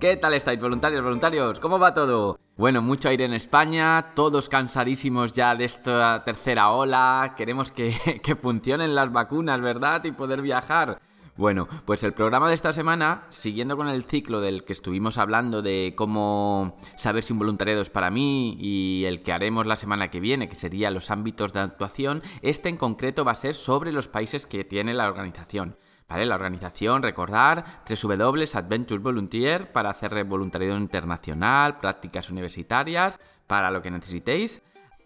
¿Qué tal estáis, voluntarios, voluntarios? ¿Cómo va todo? Bueno, mucho aire en España, todos cansadísimos ya de esta tercera ola, queremos que, que funcionen las vacunas, ¿verdad? Y poder viajar. Bueno, pues el programa de esta semana, siguiendo con el ciclo del que estuvimos hablando de cómo saber si un voluntariado es para mí y el que haremos la semana que viene, que sería los ámbitos de actuación, este en concreto va a ser sobre los países que tiene la organización. La organización, recordar, Adventures Volunteer para hacer voluntariado internacional, prácticas universitarias, para lo que necesitéis.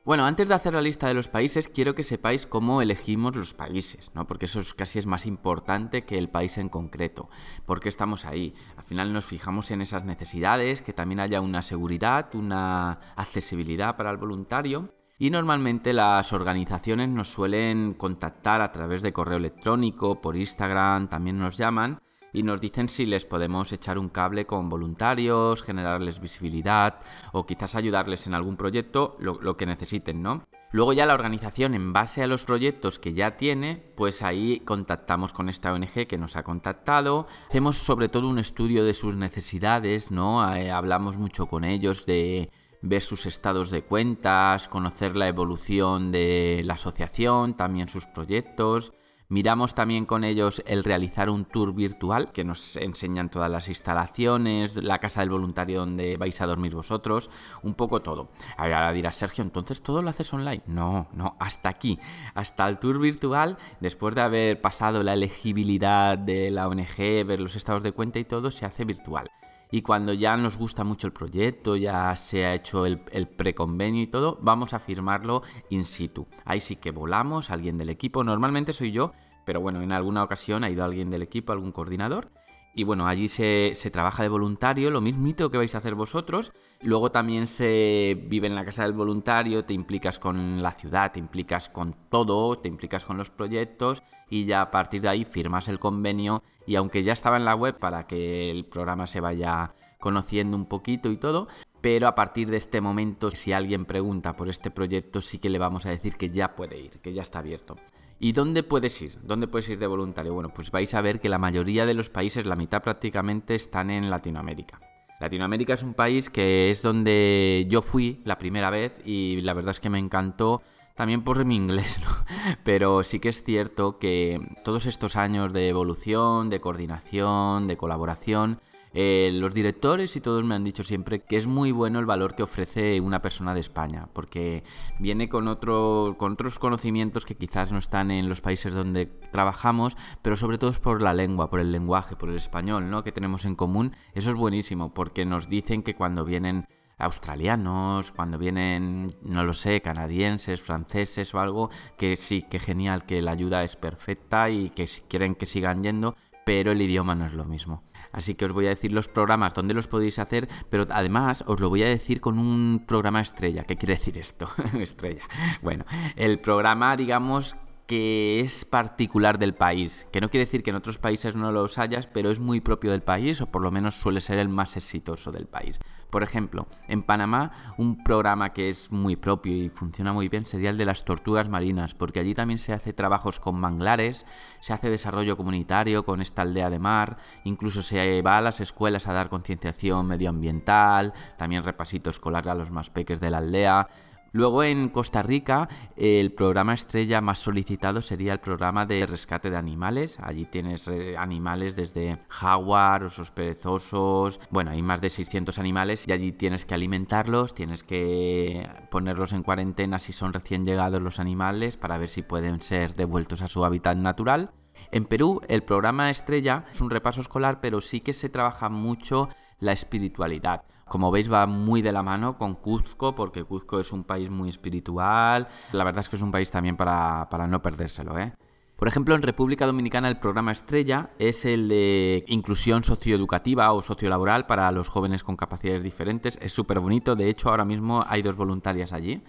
Bueno, antes de hacer la lista de los países, quiero que sepáis cómo elegimos los países, ¿no? Porque eso es, casi es más importante que el país en concreto. ¿Por qué estamos ahí? Al final nos fijamos en esas necesidades, que también haya una seguridad, una accesibilidad para el voluntario y normalmente las organizaciones nos suelen contactar a través de correo electrónico, por Instagram, también nos llaman y nos dicen si les podemos echar un cable con voluntarios, generarles visibilidad o quizás ayudarles en algún proyecto, lo, que necesiten, ¿no? Luego ya la organización, en base a los proyectos que ya tiene, pues ahí contactamos con esta ONG que nos ha contactado. Hacemos sobre todo un estudio de sus necesidades, ¿no? Eh, hablamos mucho con ellos de ver sus estados de cuentas, conocer la evolución de la asociación, también sus proyectos. Miramos también con ellos el realizar un tour virtual que nos enseñan todas las instalaciones, la casa del voluntario donde vais a dormir vosotros, un poco todo. Ahora dirás, Sergio, entonces todo lo haces online. No, no, hasta aquí, hasta el tour virtual, después de haber pasado la elegibilidad de la ONG, ver los estados de cuenta y todo, se hace virtual y cuando ya nos gusta mucho el proyecto, ya se ha hecho el, preconvenio y todo, vamos a firmarlo in situ. Ahí sí que volamos, alguien del equipo, normalmente soy yo, pero bueno, en alguna ocasión ha ido alguien del equipo, algún coordinador. Y bueno, allí se, se, trabaja de voluntario, lo mismito que vais a hacer vosotros. Luego también se vive en la casa del voluntario, te implicas con la ciudad, te implicas con todo, te implicas con los proyectos y ya a partir de ahí firmas el convenio y aunque ya estaba en la web para que el programa se vaya conociendo un poquito y todo, pero a partir de este momento si alguien pregunta por este proyecto sí que le vamos a decir que ya puede ir, que ya está abierto. ¿Y dónde puedes ir? ¿Dónde puedes ir de voluntario? Bueno, pues vais a ver que la mayoría de los países, la mitad prácticamente, están en Latinoamérica. Latinoamérica es un país que es donde yo fui la primera vez y la verdad es que me encantó también por mi inglés, ¿no? Pero sí que es cierto que todos estos años de evolución, de coordinación, de colaboración, eh, los directores y todos me han dicho siempre que es muy bueno el valor que ofrece una persona de España, porque viene con, otro, con otros conocimientos que quizás no están en los países donde trabajamos, pero sobre todo es por la lengua, por el lenguaje, por el español, ¿no? Que tenemos en común. Eso es buenísimo, porque nos dicen que cuando vienen australianos, cuando vienen, no lo sé, canadienses, franceses o algo, que sí, que genial, que la ayuda es perfecta y que si quieren que sigan yendo, pero el idioma no es lo mismo. Así que os voy a decir los programas donde los podéis hacer, pero además os lo voy a decir con un programa estrella. ¿Qué quiere decir esto? estrella. Bueno, el programa, digamos, que es particular del país, que no quiere decir que en otros países no los hayas, pero es muy propio del país o por lo menos suele ser el más exitoso del país. Por ejemplo, en Panamá un programa que es muy propio y funciona muy bien sería el de las tortugas marinas, porque allí también se hace trabajos con manglares, se hace desarrollo comunitario con esta aldea de mar, incluso se va a las escuelas a dar concienciación medioambiental, también repasito escolar a los más peques de la aldea, Luego en Costa Rica el programa estrella más solicitado sería el programa de rescate de animales. Allí tienes eh, animales desde jaguar, osos perezosos, bueno, hay más de 600 animales y allí tienes que alimentarlos, tienes que ponerlos en cuarentena si son recién llegados los animales para ver si pueden ser devueltos a su hábitat natural. En Perú el programa estrella es un repaso escolar, pero sí que se trabaja mucho la espiritualidad. Como veis va muy de la mano con Cuzco, porque Cuzco es un país muy espiritual. La verdad es que es un país también para, no perdérselo. ¿eh? Por ejemplo, en República Dominicana el programa estrella es el de inclusión socioeducativa o sociolaboral para los jóvenes con capacidades diferentes. Es súper bonito, de hecho ahora mismo hay dos voluntarias allí.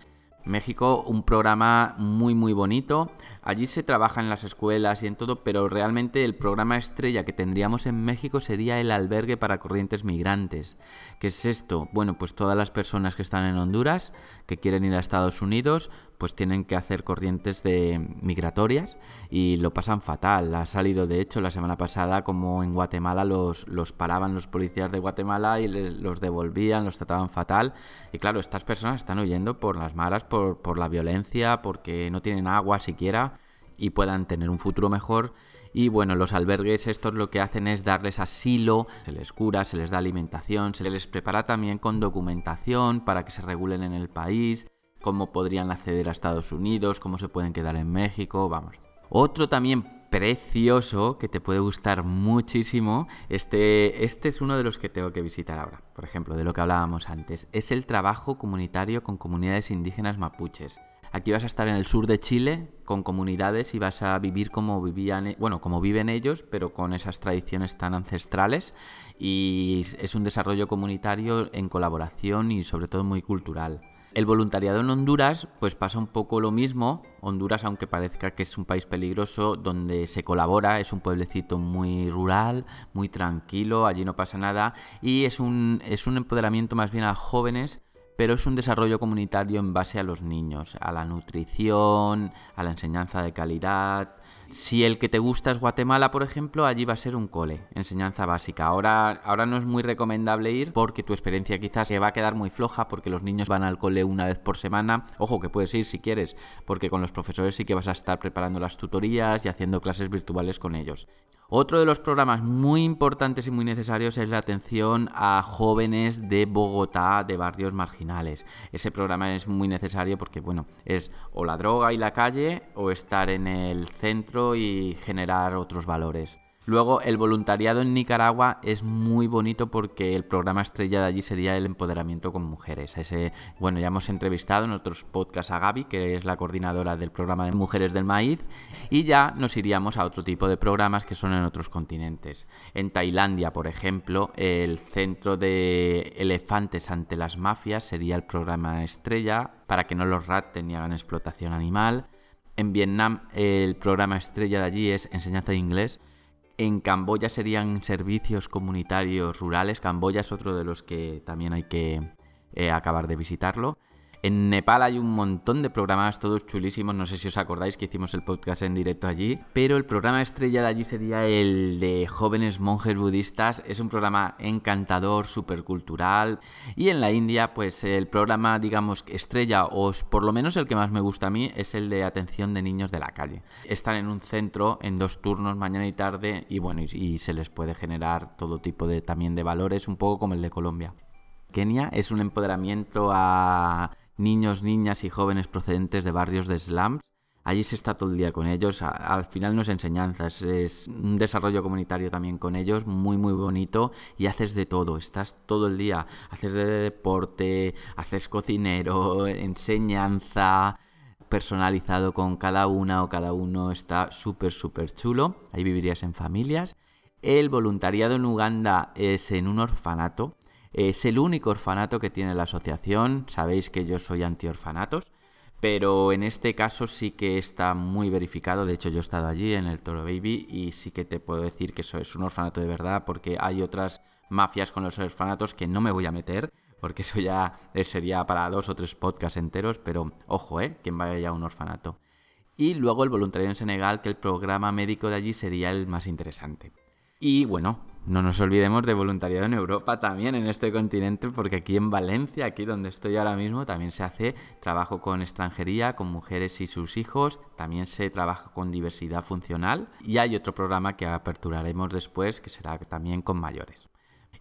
México, un programa muy muy bonito. Allí se trabaja en las escuelas y en todo, pero realmente el programa estrella que tendríamos en México sería el albergue para corrientes migrantes. ¿Qué es esto? Bueno, pues todas las personas que están en Honduras, que quieren ir a Estados Unidos, pues tienen que hacer corrientes de migratorias y lo pasan fatal. Ha salido, de hecho, la semana pasada como en Guatemala los, los paraban los policías de Guatemala y los devolvían, los trataban fatal. Y claro, estas personas están huyendo por las maras, por, por la violencia, porque no tienen agua siquiera y puedan tener un futuro mejor. Y bueno, los albergues estos lo que hacen es darles asilo, se les cura, se les da alimentación, se les prepara también con documentación para que se regulen en el país, cómo podrían acceder a Estados Unidos, cómo se pueden quedar en México, vamos. Otro también precioso que te puede gustar muchísimo, este, este es uno de los que tengo que visitar ahora, por ejemplo, de lo que hablábamos antes, es el trabajo comunitario con comunidades indígenas mapuches. Aquí vas a estar en el sur de Chile con comunidades y vas a vivir como vivían, e, bueno, como viven ellos, pero con esas tradiciones tan ancestrales y es un desarrollo comunitario en colaboración y sobre todo muy cultural. El voluntariado en Honduras, pues pasa un poco lo mismo. Honduras, aunque parezca que es un país peligroso, donde se colabora, es un pueblecito muy rural, muy tranquilo, allí no pasa nada. Y es un, es un empoderamiento más bien a jóvenes pero es un desarrollo comunitario en base a los niños, a la nutrición, a la enseñanza de calidad. Si el que te gusta es Guatemala, por ejemplo, allí va a ser un cole, enseñanza básica. Ahora, ahora no es muy recomendable ir porque tu experiencia quizás se va a quedar muy floja porque los niños van al cole una vez por semana. Ojo, que puedes ir si quieres, porque con los profesores sí que vas a estar preparando las tutorías y haciendo clases virtuales con ellos. Otro de los programas muy importantes y muy necesarios es la atención a jóvenes de Bogotá, de barrios marginales. Ese programa es muy necesario porque, bueno, es o la droga y la calle o estar en el centro y generar otros valores. Luego, el voluntariado en Nicaragua es muy bonito porque el programa estrella de allí sería el empoderamiento con mujeres. Bueno, ya hemos entrevistado en otros podcasts a Gaby, que es la coordinadora del programa de Mujeres del Maíz, y ya nos iríamos a otro tipo de programas que son en otros continentes. En Tailandia, por ejemplo, el centro de elefantes ante las mafias sería el programa estrella para que no los raten ni hagan explotación animal. En Vietnam, el programa estrella de allí es enseñanza de inglés en Camboya serían servicios comunitarios rurales. Camboya es otro de los que también hay que eh, acabar de visitarlo. En Nepal hay un montón de programas, todos chulísimos. No sé si os acordáis que hicimos el podcast en directo allí. Pero el programa estrella de allí sería el de jóvenes monjes budistas. Es un programa encantador, súper cultural. Y en la India, pues el programa, digamos, estrella, o por lo menos el que más me gusta a mí, es el de atención de niños de la calle. Están en un centro en dos turnos, mañana y tarde, y bueno, y, y se les puede generar todo tipo de también de valores, un poco como el de Colombia. Kenia es un empoderamiento a niños, niñas y jóvenes procedentes de barrios de slums. Allí se está todo el día con ellos, al final no es enseñanza, es, un desarrollo comunitario también con ellos, muy muy bonito. Y haces de todo, estás todo el día, haces de deporte, haces cocinero, enseñanza, personalizado con cada una o cada uno, está súper súper chulo, ahí vivirías en familias. El voluntariado en Uganda es en un orfanato, es el único orfanato que tiene la asociación. Sabéis que yo soy anti-orfanatos. Pero en este caso sí que está muy verificado. De hecho, yo he estado allí en el Toro Baby y sí que te puedo decir que eso es un orfanato de verdad porque hay otras mafias con los orfanatos que no me voy a meter porque eso ya sería para dos o tres podcasts enteros. Pero ojo, ¿eh? Quien vaya a un orfanato. Y luego el voluntariado en Senegal, que el programa médico de allí sería el más interesante. Y bueno, no nos olvidemos de voluntariado en Europa también, en este continente, porque aquí en Valencia, aquí donde estoy ahora mismo, también se hace trabajo con extranjería, con mujeres y sus hijos, también se trabaja con diversidad funcional y hay otro programa que aperturaremos después, que será también con mayores.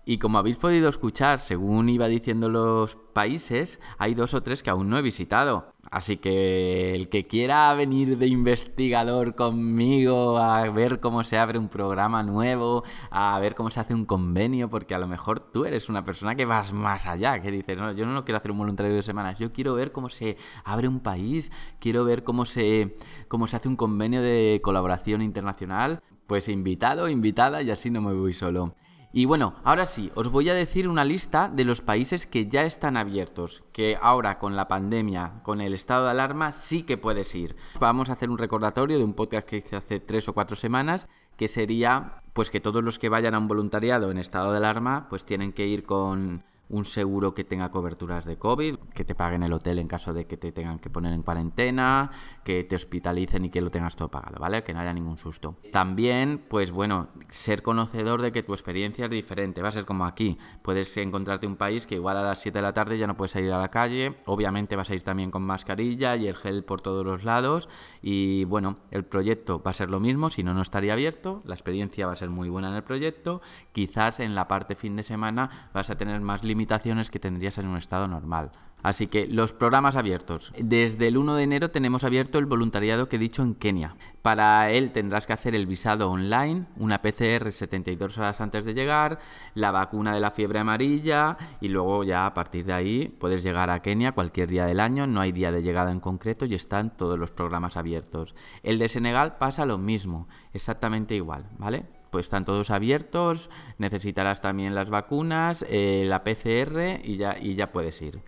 Y como habéis podido escuchar, según iba diciendo los países, hay dos o tres que aún no he visitado. Así que el que quiera venir de investigador conmigo a ver cómo se abre un programa nuevo, a ver cómo se hace un convenio, porque a lo mejor tú eres una persona que vas más allá, que dices, no, yo no quiero hacer un voluntario de semanas, yo quiero ver cómo se abre un país, quiero ver cómo se, cómo se hace un convenio de colaboración internacional, pues invitado, invitada y así no me voy solo. Y bueno, ahora sí, os voy a decir una lista de los países que ya están abiertos, que ahora con la pandemia, con el estado de alarma, sí que puedes ir. Vamos a hacer un recordatorio de un podcast que hice hace tres o cuatro semanas, que sería pues que todos los que vayan a un voluntariado en estado de alarma, pues tienen que ir con un seguro que tenga coberturas de COVID, que te paguen el hotel en caso de que te tengan que poner en cuarentena, que te hospitalicen y que lo tengas todo pagado, ¿vale? Que no haya ningún susto. También, pues bueno, ser conocedor de que tu experiencia es diferente, va a ser como aquí. Puedes encontrarte un país que igual a las 7 de la tarde ya no puedes salir a la calle, obviamente vas a ir también con mascarilla y el gel por todos los lados y bueno, el proyecto va a ser lo mismo, si no, no estaría abierto, la experiencia va a ser muy buena en el proyecto, quizás en la parte fin de semana vas a tener más limitaciones que tendrías en un estado normal. Así que los programas abiertos. Desde el 1 de enero tenemos abierto el voluntariado que he dicho en Kenia. Para él tendrás que hacer el visado online, una PCR 72 horas antes de llegar, la vacuna de la fiebre amarilla y luego ya a partir de ahí puedes llegar a Kenia cualquier día del año, no hay día de llegada en concreto y están todos los programas abiertos. El de Senegal pasa lo mismo, exactamente igual, ¿vale? Pues están todos abiertos, necesitarás también las vacunas, eh, la PCR y ya, y ya puedes ir.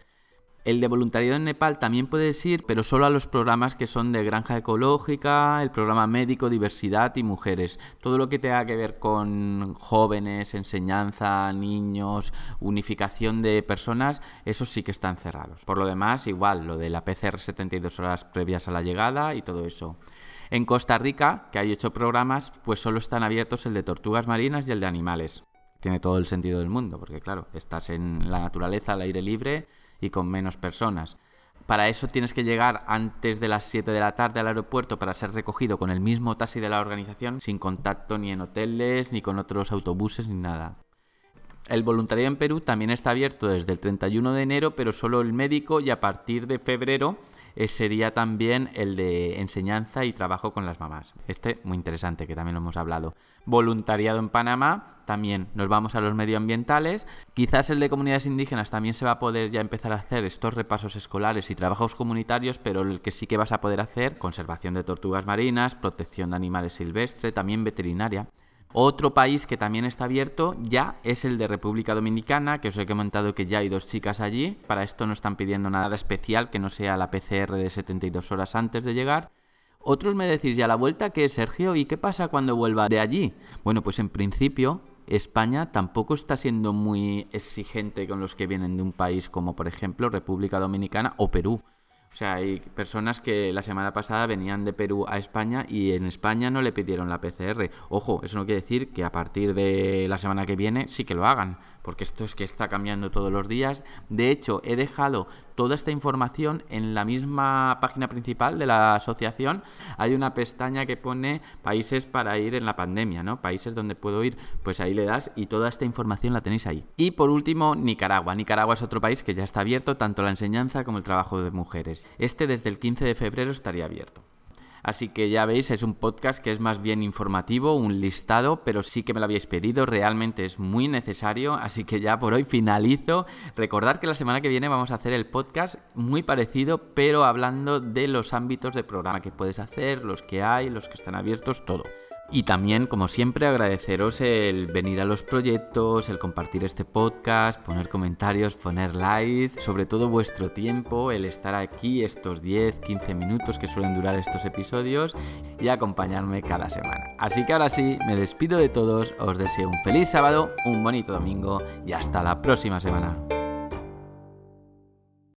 El de voluntariado en Nepal también puedes ir, pero solo a los programas que son de granja ecológica, el programa médico, diversidad y mujeres. Todo lo que tenga que ver con jóvenes, enseñanza, niños, unificación de personas, esos sí que están cerrados. Por lo demás, igual, lo de la PCR 72 horas previas a la llegada y todo eso. En Costa Rica, que hay ocho programas, pues solo están abiertos el de tortugas marinas y el de animales. Tiene todo el sentido del mundo, porque claro, estás en la naturaleza, al aire libre y con menos personas. Para eso tienes que llegar antes de las 7 de la tarde al aeropuerto para ser recogido con el mismo taxi de la organización, sin contacto ni en hoteles, ni con otros autobuses, ni nada. El voluntariado en Perú también está abierto desde el 31 de enero, pero solo el médico y a partir de febrero sería también el de enseñanza y trabajo con las mamás. Este muy interesante, que también lo hemos hablado. Voluntariado en Panamá, también nos vamos a los medioambientales. Quizás el de comunidades indígenas también se va a poder ya empezar a hacer estos repasos escolares y trabajos comunitarios, pero el que sí que vas a poder hacer, conservación de tortugas marinas, protección de animales silvestres, también veterinaria. Otro país que también está abierto ya es el de República Dominicana, que os he comentado que ya hay dos chicas allí. Para esto no están pidiendo nada especial que no sea la PCR de 72 horas antes de llegar. Otros me decís ya la vuelta que Sergio, ¿y qué pasa cuando vuelva de allí? Bueno, pues en principio España tampoco está siendo muy exigente con los que vienen de un país como por ejemplo República Dominicana o Perú. O sea, hay personas que la semana pasada venían de Perú a España y en España no le pidieron la PCR. Ojo, eso no quiere decir que a partir de la semana que viene sí que lo hagan, porque esto es que está cambiando todos los días. De hecho, he dejado toda esta información en la misma página principal de la asociación. Hay una pestaña que pone países para ir en la pandemia, ¿no? Países donde puedo ir, pues ahí le das y toda esta información la tenéis ahí. Y por último, Nicaragua. Nicaragua es otro país que ya está abierto tanto la enseñanza como el trabajo de mujeres. Este desde el 15 de febrero estaría abierto. Así que ya veis, es un podcast que es más bien informativo, un listado, pero sí que me lo habéis pedido, realmente es muy necesario, así que ya por hoy finalizo. Recordad que la semana que viene vamos a hacer el podcast muy parecido, pero hablando de los ámbitos de programa que puedes hacer, los que hay, los que están abiertos, todo. Y también, como siempre, agradeceros el venir a los proyectos, el compartir este podcast, poner comentarios, poner likes, sobre todo vuestro tiempo, el estar aquí estos 10, 15 minutos que suelen durar estos episodios y acompañarme cada semana. Así que ahora sí, me despido de todos, os deseo un feliz sábado, un bonito domingo y hasta la próxima semana.